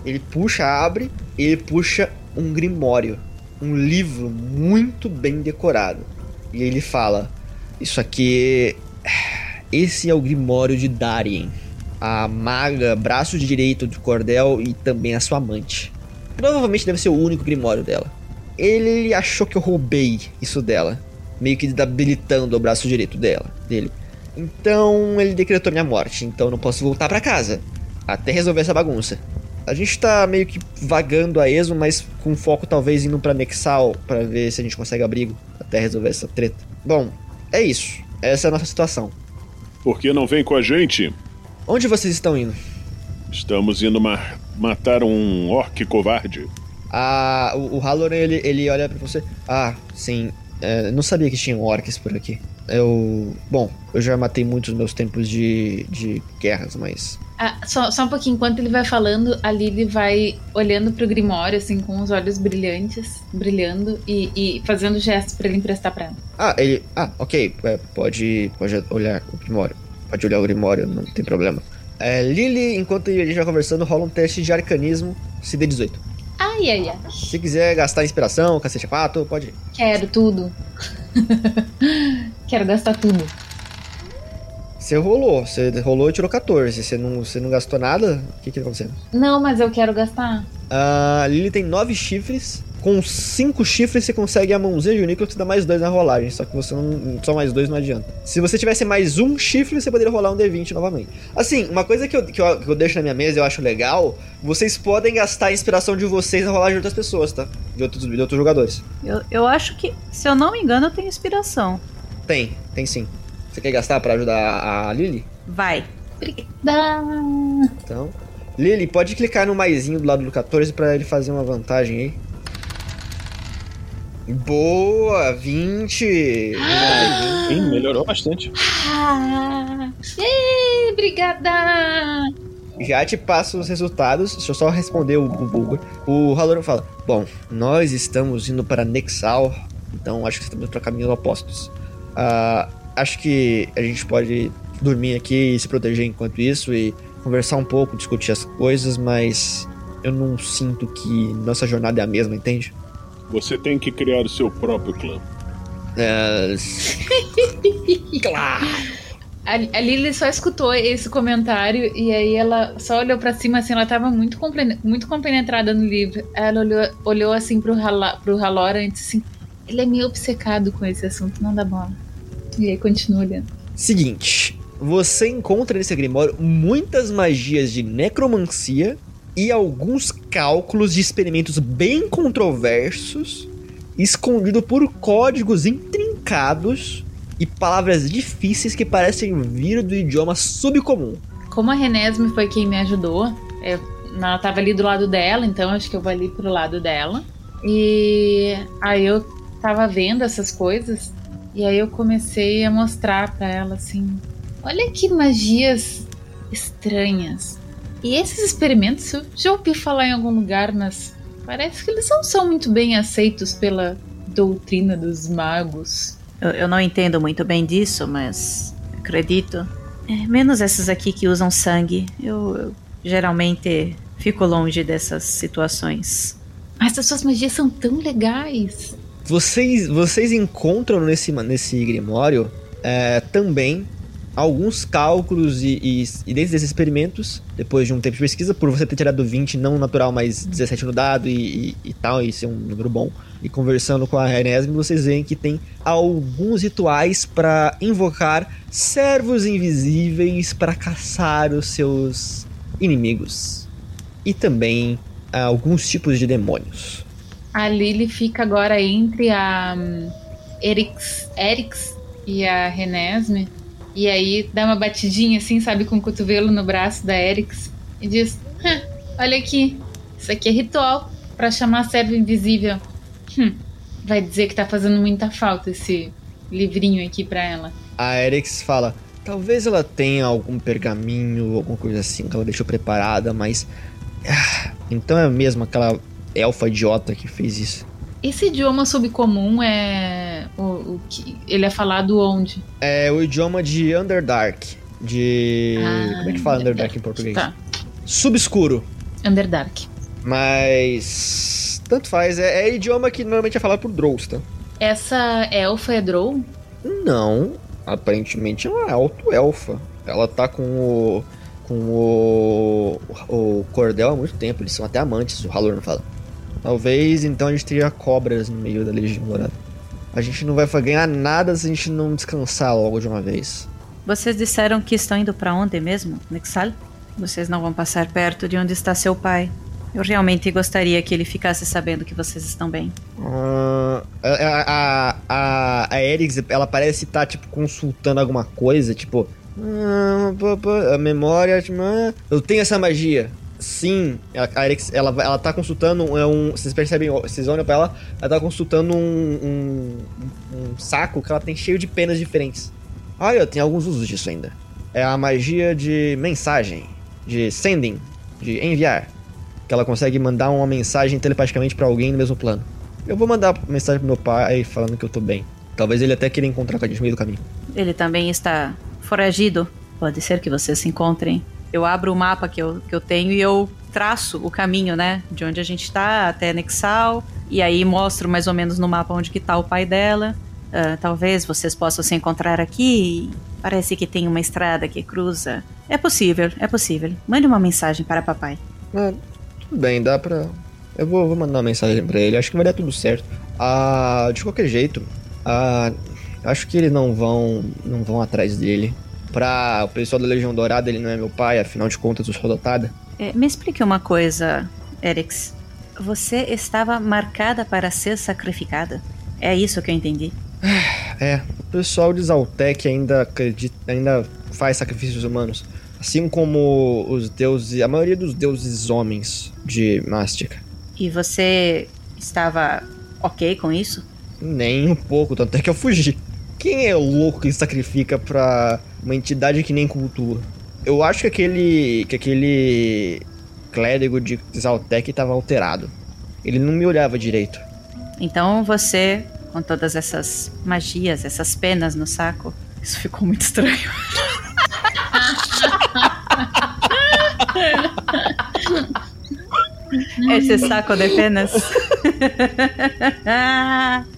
Ele puxa, abre, ele puxa um grimório, um livro muito bem decorado. E ele fala: Isso aqui. Esse é o Grimório de Darien, a maga, braço direito de Cordel e também a sua amante. Provavelmente deve ser o único Grimório dela. Ele achou que eu roubei isso dela, meio que debilitando o braço direito dela, dele. Então ele decretou minha morte, então eu não posso voltar pra casa até resolver essa bagunça. A gente tá meio que vagando a esmo, mas com foco talvez indo pra Nexal pra ver se a gente consegue abrigo até resolver essa treta. Bom, é isso. Essa é a nossa situação. Por que não vem com a gente? Onde vocês estão indo? Estamos indo ma matar um orc covarde. Ah, o, o Halloran, ele, ele olha pra você. Ah, sim. é, não sabia que tinham orcs por aqui. Eu. Bom, eu já matei muitos meus tempos de, de guerras, mas. Ah, só, só um pouquinho, enquanto ele vai falando, a Lily vai olhando pro Grimório, assim, com os olhos brilhantes, brilhando, e, e fazendo gestos pra ele emprestar pra ela. Ah, ele. Ah, ok. É, pode, pode olhar o Grimório. Pode olhar o Grimório, não tem problema. É, Lily, enquanto a gente vai conversando, rola um teste de arcanismo CD18. Ai, ai, ai. Se quiser gastar inspiração, cacete 4, pode ir. Quero tudo. Quero gastar tudo. Você rolou, você rolou e tirou 14. Você não, você não gastou nada? O que que tá acontecendo? Não, mas eu quero gastar. A Lily tem 9 chifres. Com 5 chifres você consegue a mãozinha de Unícola que te dá mais 2 na rolagem. Só que você não. Só mais 2 não adianta. Se você tivesse mais um chifre, você poderia rolar um D20 novamente. Assim, uma coisa que eu, que eu, que eu deixo na minha mesa e eu acho legal: vocês podem gastar a inspiração de vocês na rolagem de outras pessoas, tá? De outros, de outros jogadores. Eu, eu acho que, se eu não me engano, eu tenho inspiração. Tem, tem sim. Você quer gastar pra ajudar a Lily? Vai. Então. Lily, pode clicar no maisinho do lado do 14 pra ele fazer uma vantagem aí. Boa, 20. Sim, melhorou bastante. Ah, ê, obrigada. Já te passo os resultados. Deixa eu só responder o, o Bulgur. O Haloran fala: Bom, nós estamos indo para Nexal, então acho que estamos para caminhos opostos. Ah, acho que a gente pode dormir aqui e se proteger enquanto isso e conversar um pouco, discutir as coisas, mas eu não sinto que nossa jornada é a mesma, entende? Você tem que criar o seu próprio clã. É... claro! A, a Lily só escutou esse comentário e aí ela só olhou pra cima, assim, ela tava muito, muito compenetrada no livro. Ela olhou, olhou assim pro, Hala, pro Halora e disse assim: ele é meio obcecado com esse assunto, não dá bola. E aí continua olhando. Seguinte, você encontra nesse grimório muitas magias de necromancia e alguns cálculos de experimentos bem controversos, escondido por códigos intrincados e palavras difíceis que parecem vir do idioma subcomum. Como a Renesme foi quem me ajudou, eu, ela tava ali do lado dela, então acho que eu vou ali pro lado dela. E aí eu tava vendo essas coisas e aí eu comecei a mostrar pra ela assim: olha que magias estranhas. E esses experimentos eu já ouvi falar em algum lugar, mas parece que eles não são muito bem aceitos pela doutrina dos magos. Eu, eu não entendo muito bem disso, mas acredito. É, menos essas aqui que usam sangue. Eu, eu geralmente fico longe dessas situações. Mas as suas magias são tão legais. Vocês, vocês encontram nesse, nesse grimório é, também alguns cálculos e, e, e dentro desses experimentos, depois de um tempo de pesquisa, por você ter tirado 20 não natural, mas 17 no dado e, e, tal, e ser um número bom, e conversando com a Renesme, vocês veem que tem alguns rituais para invocar servos invisíveis para caçar os seus inimigos. E também ah, alguns tipos de demônios. A Lily fica agora entre a um, Erix e a Renesme. E aí dá uma batidinha assim, sabe, com o cotovelo no braço da Erix. E diz: "Hã, Olha aqui, isso aqui é ritual para chamar servo invisível. Hum, vai dizer que tá fazendo muita falta esse livrinho aqui pra ela. A Erix fala: talvez ela tenha algum pergaminho, alguma coisa assim que ela deixou preparada, mas. Ah, então é mesmo aquela elfa idiota que fez isso. Esse idioma subcomum é. O, que, ele é falado onde? É o idioma de Underdark. De. Ah, Como é que fala Underdark em português? Tá. Subscuro. Underdark. Mas. Tanto faz. É, é idioma que normalmente é falado por Drows, tá? Essa elfa é Drow? Não. Aparentemente é uma alto-elfa. Ela tá com o. Com o. O cordel há muito tempo. Eles são até amantes, o Halor não fala. Talvez então a gente teria cobras no meio da Legião Dourada. A gente não vai ganhar nada se a gente não descansar logo de uma vez. Vocês disseram que estão indo para onde mesmo, Nexal? Vocês não vão passar perto de onde está seu pai. Eu realmente gostaria que ele ficasse sabendo que vocês estão bem. Ah, a, a, a, a Erix, ela parece estar, tipo, consultando alguma coisa, tipo... "Ah, a memória... tipo, ah, eu tenho essa magia. Sim, a a Erix, ela, ela tá consultando é um... Vocês percebem, vocês olham pra ela, ela tá consultando um, um, um saco que ela tem cheio de penas diferentes. Olha, tem alguns usos disso ainda. É a magia de mensagem. de sending, de enviar. Que ela consegue mandar uma mensagem telepaticamente pra alguém no mesmo plano. Eu vou mandar mensagem pro meu pai falando que eu tô bem. Talvez ele até queira encontrar com a gente no meio do caminho. Ele também está foragido. Pode ser que vocês se encontrem. Eu abro o mapa que eu, que eu tenho e eu traço o caminho, né? De onde a gente tá até Nexal. E aí mostro mais ou menos no mapa onde que tá o pai dela. Ah, talvez vocês possam se encontrar aqui. Parece que tem uma estrada que cruza. É possível, é possível. Mande uma mensagem para papai. Ah, tudo bem, dá pra. Eu vou, vou mandar uma mensagem pra ele, acho que vai dar tudo certo. Ah, de qualquer jeito, ah, acho que eles não vão. não vão atrás dele. Pra o pessoal da Legião Dourada, ele não é meu pai, afinal de contas, eu sou adotada. É, me explique uma coisa, Erix. Você estava marcada para ser sacrificada. É isso que eu entendi. É, o pessoal de Zaltec ainda acredita, ainda faz sacrifícios humanos. Assim como os deuses, a maioria dos deuses homens de Mástica. E você estava ok com isso? Nem um pouco, tanto é que eu fugi. Quem é o louco que sacrifica pra uma entidade que nem cultua? Eu acho que aquele. que aquele clérigo de Zaltec estava alterado. Ele não me olhava direito. Então você, com todas essas magias, essas penas no saco, isso ficou muito estranho. Esse saco de penas.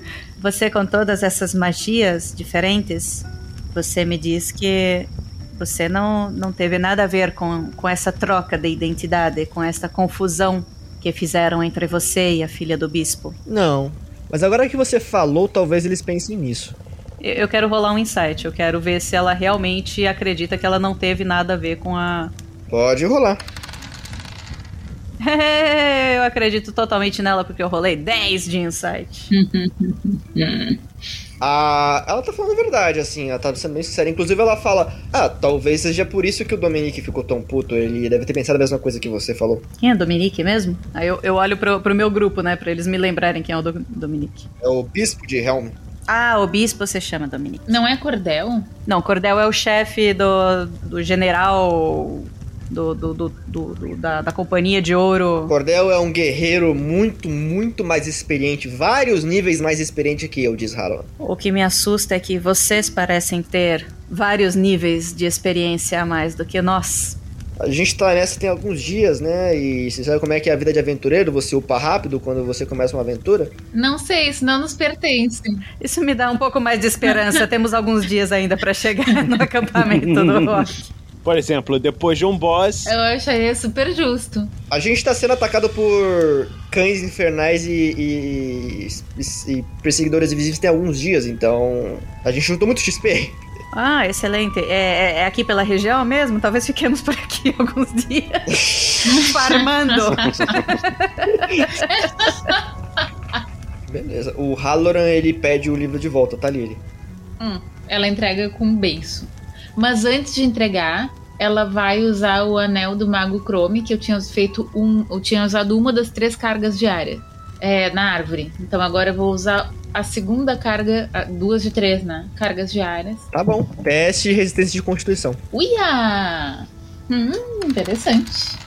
você, com todas essas magias diferentes, você me diz que você não, não teve nada a ver com, com essa troca de identidade, com essa confusão que fizeram entre você e a filha do bispo. Não. Mas agora que você falou, talvez eles pensem nisso. Eu eu quero rolar um insight, eu quero ver se ela realmente acredita que ela não teve nada a ver com a. Pode rolar. eu acredito totalmente nela porque eu rolei 10 de insight. Ah, ela tá falando a verdade, assim, ela tá sendo bem sincera. Inclusive, ela fala: Ah, talvez seja por isso que o Dominique ficou tão puto. Ele deve ter pensado a mesma coisa que você falou. Quem é Dominique mesmo? Aí eu, eu olho pro, pro meu grupo, né, pra eles me lembrarem quem é o Do- Dominique. É o bispo de Helm. Ah, o bispo se chama Dominique. Não é cordel? Não, Cordel é o chefe do, do general do, do, do- do- do- da, da companhia de ouro. Cordel é um guerreiro muito, muito mais experiente, vários níveis mais experiente que eu, diz Halloran. O que me assusta é que vocês parecem ter vários níveis de experiência a mais do que nós. A gente tá nessa tem alguns dias, né? E você sabe como é que é a vida de aventureiro? Você upa rápido quando você começa uma aventura? Não sei, isso não nos pertence. Isso me dá um pouco mais de esperança. Temos alguns dias ainda pra chegar no acampamento do rock. Por exemplo, depois de um boss. Eu achei super justo. A gente tá sendo atacado por cães infernais e, e- e- e perseguidores invisíveis tem alguns dias, então a gente juntou muito XP. Ah, excelente. É, é- é aqui pela região mesmo? Talvez fiquemos por aqui alguns dias. Farmando. Beleza. O Halloran, ele pede o livro de volta, tá, Lily? Hum, ela entrega com um beiço. Mas antes de entregar, ela vai usar o anel do Mago Chrome, que eu tinha feito um. Eu tinha usado uma das três cargas diárias é, na árvore. Então agora eu vou usar a segunda carga, duas de três, né? Cargas diárias. Tá bom. Teste de resistência de constituição. Uia! Hum, interessante.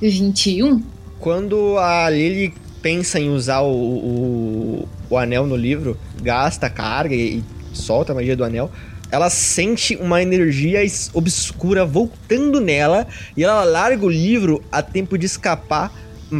21. Quando a Lily pensa em usar o, o, o anel no livro, gasta a carga e, e solta a magia do anel, ela sente uma energia obscura voltando nela e ela larga o livro a tempo de escapar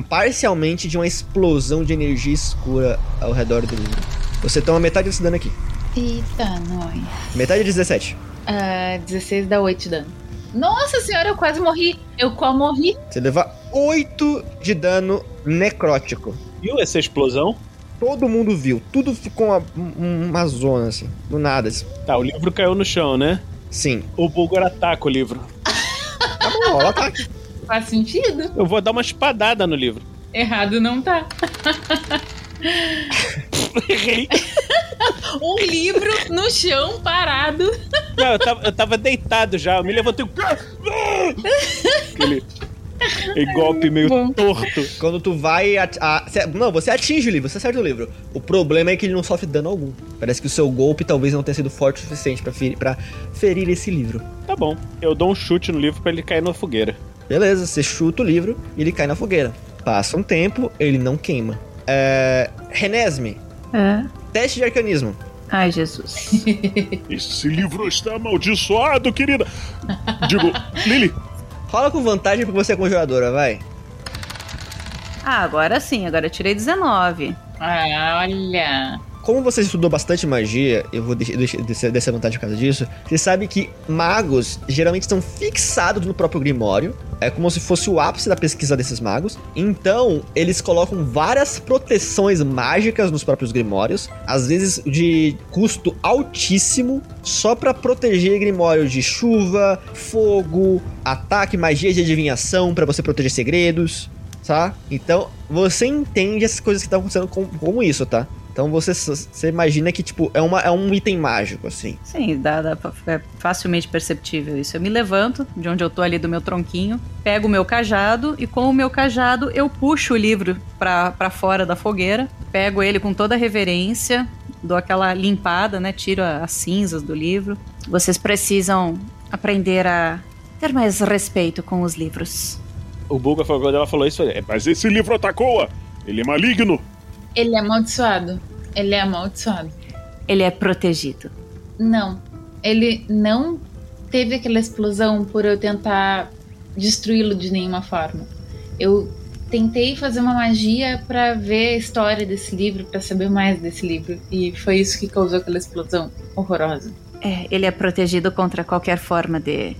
parcialmente de uma explosão de energia escura ao redor do livro. Você toma metade desse dano aqui. Eita, nós. Metade de 17. Ah, 16 dá 8 de dano. Nossa senhora, eu quase morri. Eu quase morri. Você leva 8 de dano necrótico. Viu essa explosão? Todo mundo viu. Tudo ficou uma, um- uma zona, assim. Do nada. assim. Tá, o livro caiu no chão, né? Sim. O Bulgar ataca o livro. Tá bom, ela tá aqui. Faz sentido. Eu vou dar uma espadada no livro. Errado não tá. Errei. Um livro no chão parado. Não, eu tava, eu tava deitado já. Eu me levantei. Aquele, aquele golpe meio torto. Quando tu vai. at- a- cê- não, você atinge o livro, você acerta o livro. O problema é que ele não sofre dano algum. Parece que o seu golpe talvez não tenha sido forte o suficiente pra ferir, pra ferir esse livro. Tá bom. Eu dou um chute no livro pra ele cair na fogueira. Beleza, você chuta o livro e ele cai na fogueira. Passa um tempo, ele não queima. É... Renesme, É. teste de arcanismo. Ai, Jesus. Esse livro está amaldiçoado, querida. Digo, Lily, Rola com vantagem porque você é conjuradora, vai. Ah, agora sim, agora eu tirei 19. Ah, olha. Como você estudou bastante magia, eu vou deixar dessa vantagem por causa disso. Você sabe que magos geralmente estão fixados no próprio Grimório. É como se fosse o ápice da pesquisa desses magos. Então, eles colocam várias proteções mágicas nos próprios Grimórios. Às vezes de custo altíssimo, só pra proteger Grimório de chuva, fogo, ataque, magia de adivinhação, pra você proteger segredos, tá? Então, você entende essas coisas que estão acontecendo com, como isso, tá? Então você, você imagina que, tipo, é, uma, é um item mágico, assim. Sim, dá, dá pra- é facilmente perceptível isso. Eu me levanto de onde eu tô ali do meu tronquinho, pego o meu cajado e com o meu cajado eu puxo o livro pra, pra fora da fogueira, pego ele com toda a reverência, dou aquela limpada, né? Tiro as cinzas do livro. Vocês precisam aprender a ter mais respeito com os livros. o Bulga falou, quando ela falou isso, "É, mas esse livro atacou-a. Ele é maligno. Ele é amaldiçoado. Ele é amaldiçoado. Ele é protegido. Não. Ele não teve aquela explosão por eu tentar destruí-lo de nenhuma forma. Eu tentei fazer uma magia pra ver a história desse livro, pra saber mais desse livro. E foi isso que causou aquela explosão horrorosa. É, ele é protegido contra qualquer forma de,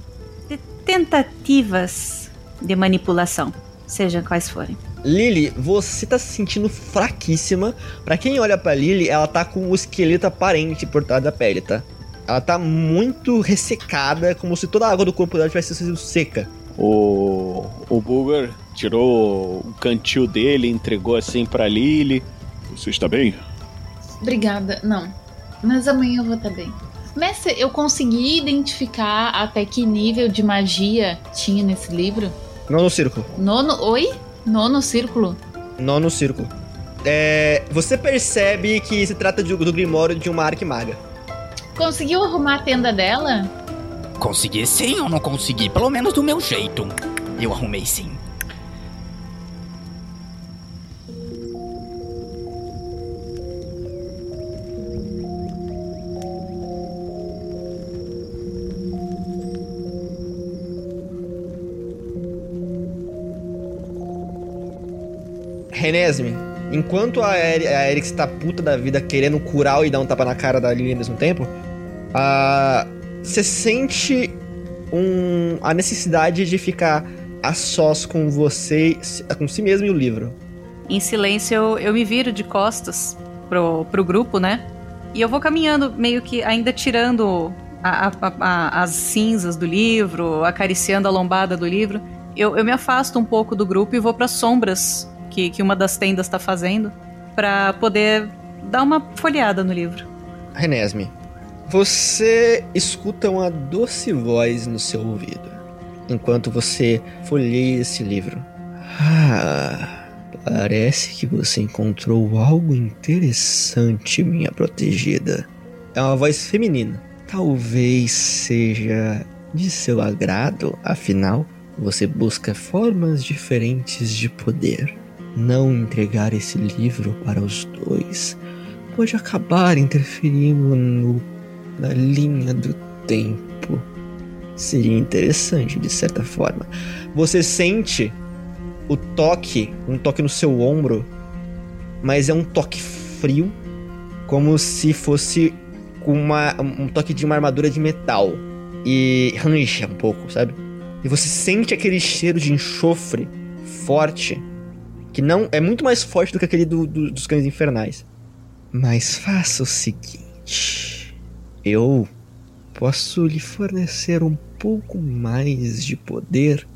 de tentativas de manipulação, sejam quais forem. Lily, você tá se sentindo fraquíssima. Pra quem olha pra Lily, ela tá com o esqueleto aparente por trás da pele, tá? Ela tá muito ressecada, como se toda a água do corpo dela tivesse sido seca. O, o Bulgar tirou o cantil dele, entregou assim pra Lily. Você está bem? Obrigada. Não. Mas amanhã eu vou estar bem. Mestre, eu consegui identificar até que nível de magia tinha nesse livro? Nono círculo. Nono. Oi? Nono círculo? Nono círculo. É, você percebe que se trata de- do Grimório de uma arquimaga. Conseguiu arrumar a tenda dela? Consegui sim ou não consegui? Pelo menos do meu jeito. Eu arrumei sim. Renesme, enquanto a, Eri- a Erix tá puta da vida querendo curar e dar um tapa na cara da Lily ao mesmo tempo, você sente um- a necessidade de ficar a sós com você, com si mesmo e o livro. Em silêncio, eu, eu me viro de costas pro, pro grupo, né? E eu vou caminhando, meio que ainda tirando a- a- a- as cinzas do livro, acariciando a lombada do livro. Eu, eu me afasto um pouco do grupo e vou para sombras que, que uma das tendas tá fazendo, para poder dar uma folheada no livro. Renesme, você escuta uma doce voz no seu ouvido enquanto você folheia esse livro. Ah, parece que você encontrou algo interessante, minha protegida. É uma voz feminina. Talvez seja de seu agrado, afinal, você busca formas diferentes de poder. Não entregar esse livro para os dois pode acabar interferindo no, na linha do tempo. Seria interessante, de certa forma. Você sente o toque, um toque no seu ombro, mas é um toque frio, como se fosse uma, um toque de uma armadura de metal. E rancha um pouco, sabe? E você sente aquele cheiro de enxofre forte, que não é muito mais forte do que aquele do- do- dos cães infernais. Mas faça o seguinte: eu posso lhe fornecer um pouco mais de poder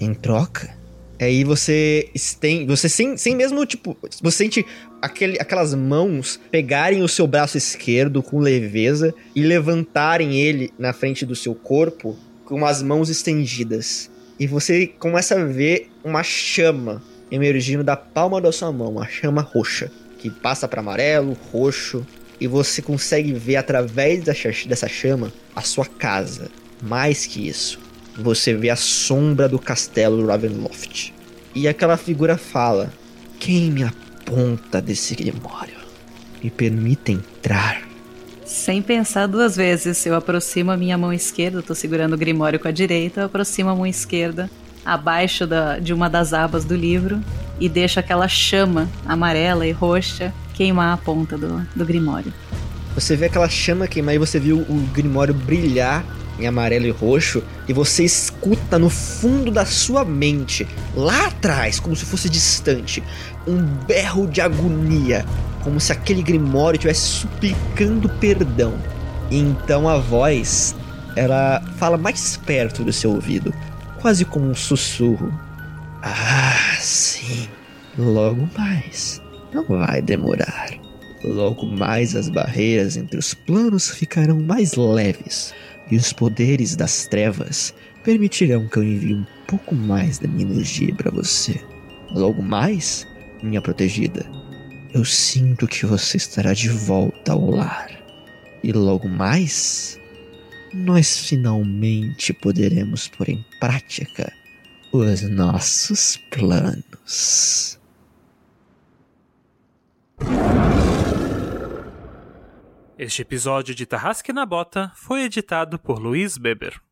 em troca. Aí você estende, você sem, sem mesmo tipo, você sente aquele, aquelas mãos pegarem o seu braço esquerdo com leveza e levantarem ele na frente do seu corpo com as mãos estendidas. E você começa a ver uma chama emergindo da palma da sua mão, uma chama roxa que passa para amarelo, roxo, e você consegue ver através dessa, chama a sua casa. Mais que isso, você vê a sombra do castelo Ravenloft. E aquela figura fala: Quem me aponta desse grimório? Me permita entrar. Sem pensar duas vezes, eu aproximo a minha mão esquerda, tô segurando o grimório com a direita, eu aproximo a mão esquerda abaixo da, de uma das abas do livro e deixo aquela chama amarela e roxa queimar a ponta do, do grimório. Você vê aquela chama queimar e você viu o grimório brilhar em amarelo e roxo e você escuta no fundo da sua mente, lá atrás, como se fosse distante, um berro de agonia, como se aquele grimório estivesse suplicando perdão. E então a voz, ela fala mais perto do seu ouvido, quase como um sussurro. Ah, sim, logo mais. Não vai demorar. Logo mais as barreiras entre os planos ficarão mais leves e os poderes das trevas permitirão que eu envie um pouco mais da minha energia para você. Logo mais, minha protegida, eu sinto que você estará de volta ao lar. E logo mais, nós finalmente poderemos pôr em prática os nossos planos. Este episódio de Tarrasque na Bota foi editado por Luiz Beber.